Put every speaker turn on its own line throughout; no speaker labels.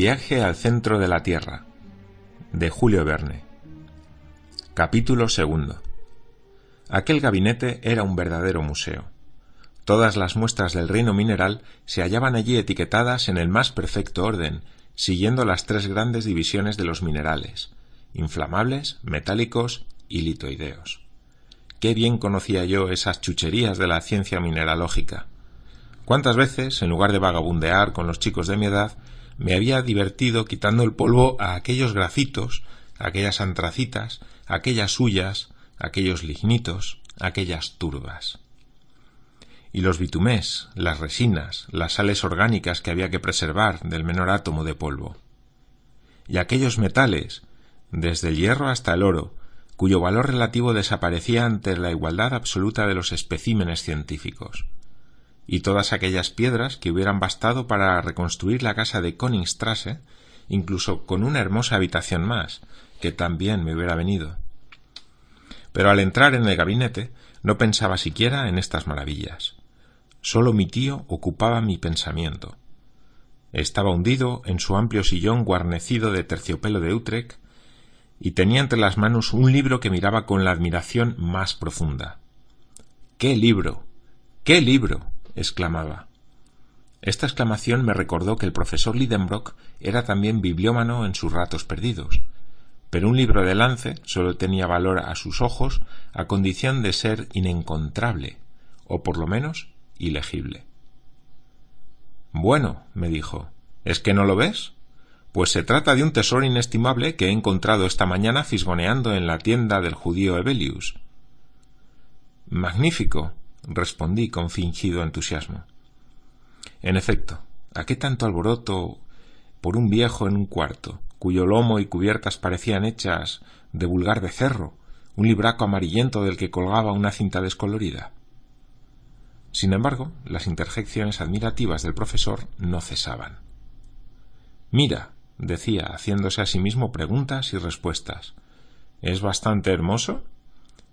Viaje al centro de la Tierra de Julio Verne Capítulo segundo Aquel gabinete era un verdadero museo. Todas las muestras del reino mineral se hallaban allí etiquetadas en el más perfecto orden, siguiendo las tres grandes divisiones de los minerales inflamables, metálicos y litoideos. Qué bien conocía yo esas chucherías de la ciencia mineralógica. Cuántas veces, en lugar de vagabundear con los chicos de mi edad, me había divertido quitando el polvo a aquellos grafitos, aquellas antracitas, aquellas suyas, aquellos lignitos, aquellas turbas. Y los bitumés, las resinas, las sales orgánicas que había que preservar del menor átomo de polvo. Y aquellos metales, desde el hierro hasta el oro, cuyo valor relativo desaparecía ante la igualdad absoluta de los especímenes científicos y todas aquellas piedras que hubieran bastado para reconstruir la casa de Koningstrasse, incluso con una hermosa habitación más, que también me hubiera venido. Pero al entrar en el gabinete no pensaba siquiera en estas maravillas. Sólo mi tío ocupaba mi pensamiento. Estaba hundido en su amplio sillón guarnecido de terciopelo de Utrecht y tenía entre las manos un libro que miraba con la admiración más profunda. ¡Qué libro! ¡Qué libro! Exclamaba. Esta exclamación me recordó que el profesor Lidenbrock era también bibliómano en sus ratos perdidos, pero un libro de lance solo tenía valor a sus ojos a condición de ser inencontrable, o por lo menos ilegible. Bueno, me dijo, ¿es que no lo ves? Pues se trata de un tesoro inestimable que he encontrado esta mañana fisgoneando en la tienda del judío Ebelius. Magnífico, respondí con fingido entusiasmo. En efecto, ¿a qué tanto alboroto por un viejo en un cuarto, cuyo lomo y cubiertas parecían hechas de vulgar becerro, un libraco amarillento del que colgaba una cinta descolorida? Sin embargo, las interjecciones admirativas del profesor no cesaban. Mira, decía, haciéndose a sí mismo preguntas y respuestas. ¿Es bastante hermoso?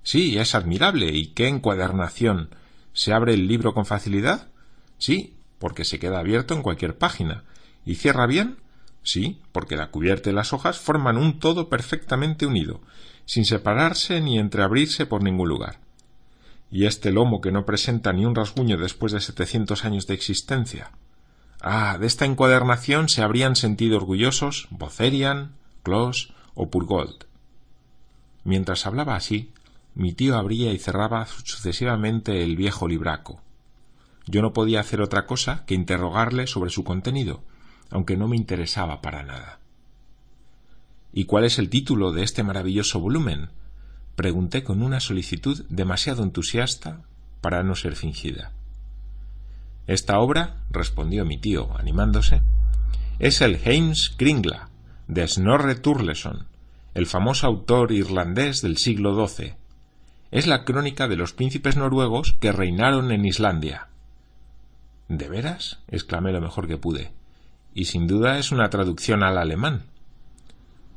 Sí, es admirable. ¿Y qué encuadernación? ¿Se abre el libro con facilidad? Sí, porque se queda abierto en cualquier página. ¿Y cierra bien? Sí, porque la cubierta y las hojas forman un todo perfectamente unido, sin separarse ni entreabrirse por ningún lugar. ¿Y este lomo que no presenta ni un rasguño después de setecientos años de existencia? Ah, de esta encuadernación se habrían sentido orgullosos Bocerian, Clos o Purgold. Mientras hablaba así, mi tío abría y cerraba sucesivamente el viejo libraco. Yo no podía hacer otra cosa que interrogarle sobre su contenido, aunque no me interesaba para nada. ¿Y cuál es el título de este maravilloso volumen? pregunté con una solicitud demasiado entusiasta para no ser fingida. Esta obra, respondió mi tío, animándose, es el Heims Kringla, de Snorre Turleson, el famoso autor irlandés del siglo XII, es la crónica de los príncipes noruegos que reinaron en Islandia. ¿De veras? exclamé lo mejor que pude. Y sin duda es una traducción al alemán.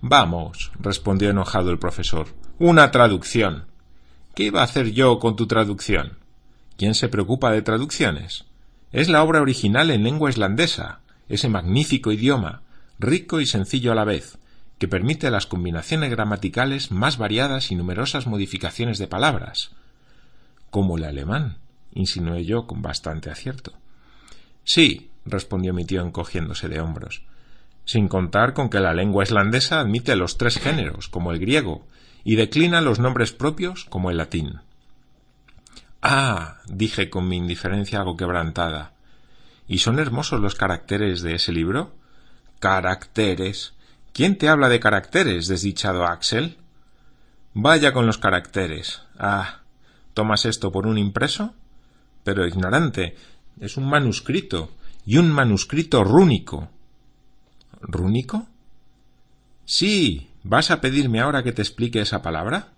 Vamos, respondió enojado el profesor. Una traducción. ¿Qué iba a hacer yo con tu traducción? ¿Quién se preocupa de traducciones? Es la obra original en lengua islandesa, ese magnífico idioma, rico y sencillo a la vez, que permite las combinaciones gramaticales más variadas y numerosas modificaciones de palabras. Como el alemán, insinué yo con bastante acierto. Sí, respondió mi tío encogiéndose de hombros, sin contar con que la lengua islandesa admite los tres géneros, como el griego, y declina los nombres propios, como el latín. Ah, dije con mi indiferencia algo quebrantada. ¿Y son hermosos los caracteres de ese libro? Caracteres. ¿Quién te habla de caracteres, desdichado Axel? Vaya con los caracteres. Ah. ¿Tomas esto por un impreso? Pero ignorante. Es un manuscrito. Y un manuscrito rúnico. ¿Rúnico? Sí. ¿Vas a pedirme ahora que te explique esa palabra?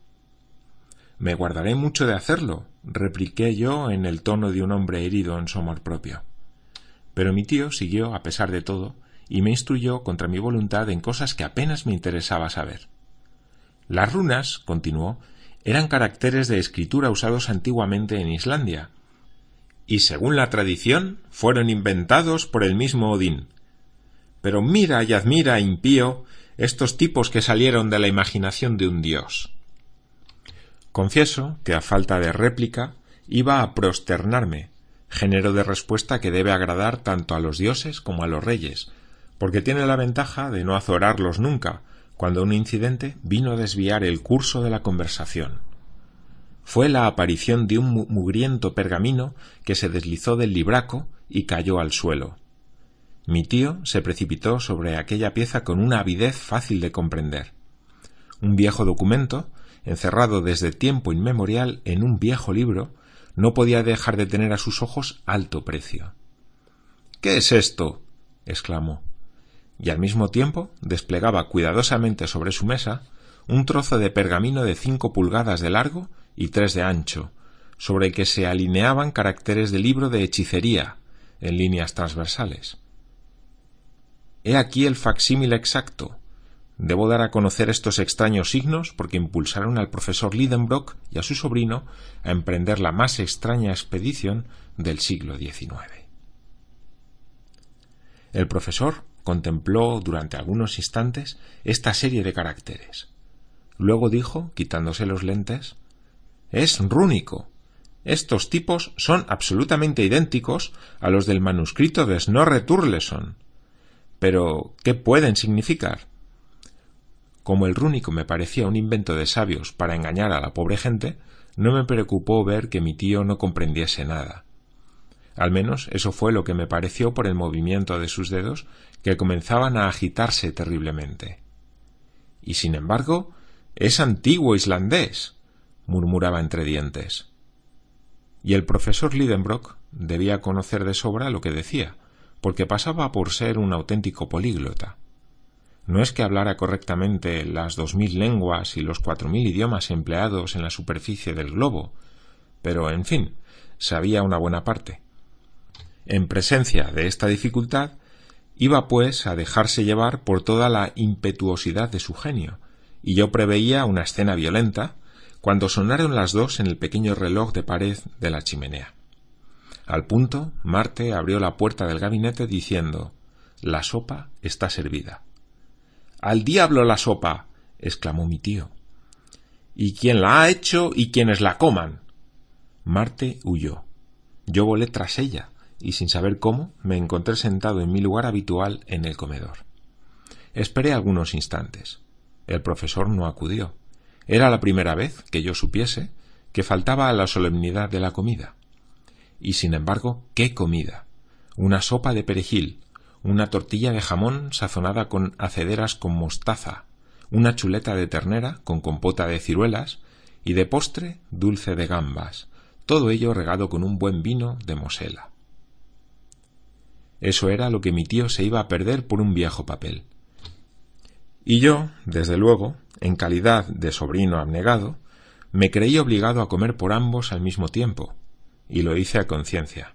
Me guardaré mucho de hacerlo, repliqué yo en el tono de un hombre herido en su amor propio. Pero mi tío siguió, a pesar de todo, y me instruyó contra mi voluntad en cosas que apenas me interesaba saber. Las runas, continuó, eran caracteres de escritura usados antiguamente en Islandia, y según la tradición fueron inventados por el mismo Odín. Pero mira y admira, impío, estos tipos que salieron de la imaginación de un dios. Confieso que, a falta de réplica, iba a prosternarme, género de respuesta que debe agradar tanto a los dioses como a los reyes, porque tiene la ventaja de no azorarlos nunca, cuando un incidente vino a desviar el curso de la conversación. Fue la aparición de un mugriento pergamino que se deslizó del libraco y cayó al suelo. Mi tío se precipitó sobre aquella pieza con una avidez fácil de comprender. Un viejo documento, encerrado desde tiempo inmemorial en un viejo libro, no podía dejar de tener a sus ojos alto precio. ¿Qué es esto? exclamó, y al mismo tiempo desplegaba cuidadosamente sobre su mesa un trozo de pergamino de cinco pulgadas de largo y tres de ancho, sobre el que se alineaban caracteres de libro de hechicería en líneas transversales. He aquí el facsímil exacto. Debo dar a conocer estos extraños signos porque impulsaron al profesor Lidenbrock y a su sobrino a emprender la más extraña expedición del siglo XIX. El profesor contempló durante algunos instantes esta serie de caracteres. Luego dijo, quitándose los lentes Es rúnico. Estos tipos son absolutamente idénticos a los del manuscrito de Snorre Turleson. Pero, ¿qué pueden significar? Como el rúnico me parecía un invento de sabios para engañar a la pobre gente, no me preocupó ver que mi tío no comprendiese nada. Al menos eso fue lo que me pareció por el movimiento de sus dedos, que comenzaban a agitarse terriblemente. Y sin embargo, es antiguo islandés, murmuraba entre dientes. Y el profesor Lidenbrock debía conocer de sobra lo que decía, porque pasaba por ser un auténtico políglota. No es que hablara correctamente las dos mil lenguas y los cuatro mil idiomas empleados en la superficie del globo, pero, en fin, sabía una buena parte. En presencia de esta dificultad, iba pues a dejarse llevar por toda la impetuosidad de su genio, y yo preveía una escena violenta cuando sonaron las dos en el pequeño reloj de pared de la chimenea. Al punto, Marte abrió la puerta del gabinete diciendo La sopa está servida. Al diablo la sopa. exclamó mi tío. Y quién la ha hecho y quienes la coman. Marte huyó. Yo volé tras ella, y sin saber cómo, me encontré sentado en mi lugar habitual en el comedor. Esperé algunos instantes. El profesor no acudió. Era la primera vez que yo supiese que faltaba a la solemnidad de la comida. Y sin embargo, ¿qué comida? Una sopa de perejil, una tortilla de jamón sazonada con acederas con mostaza, una chuleta de ternera con compota de ciruelas y de postre dulce de gambas, todo ello regado con un buen vino de Mosela. Eso era lo que mi tío se iba a perder por un viejo papel. Y yo, desde luego, en calidad de sobrino abnegado, me creí obligado a comer por ambos al mismo tiempo, y lo hice a conciencia.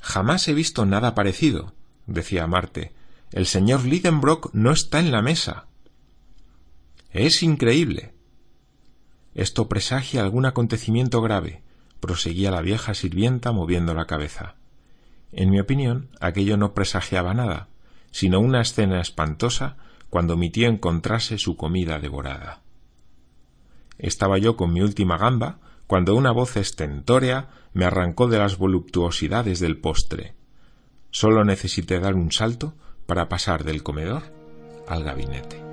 Jamás he visto nada parecido, decía Marte. El señor Lidenbrock no está en la mesa. Es increíble. Esto presagia algún acontecimiento grave, proseguía la vieja sirvienta moviendo la cabeza. En mi opinión, aquello no presagiaba nada, sino una escena espantosa cuando mi tío encontrase su comida devorada. Estaba yo con mi última gamba cuando una voz estentórea me arrancó de las voluptuosidades del postre. Solo necesité dar un salto para pasar del comedor al gabinete.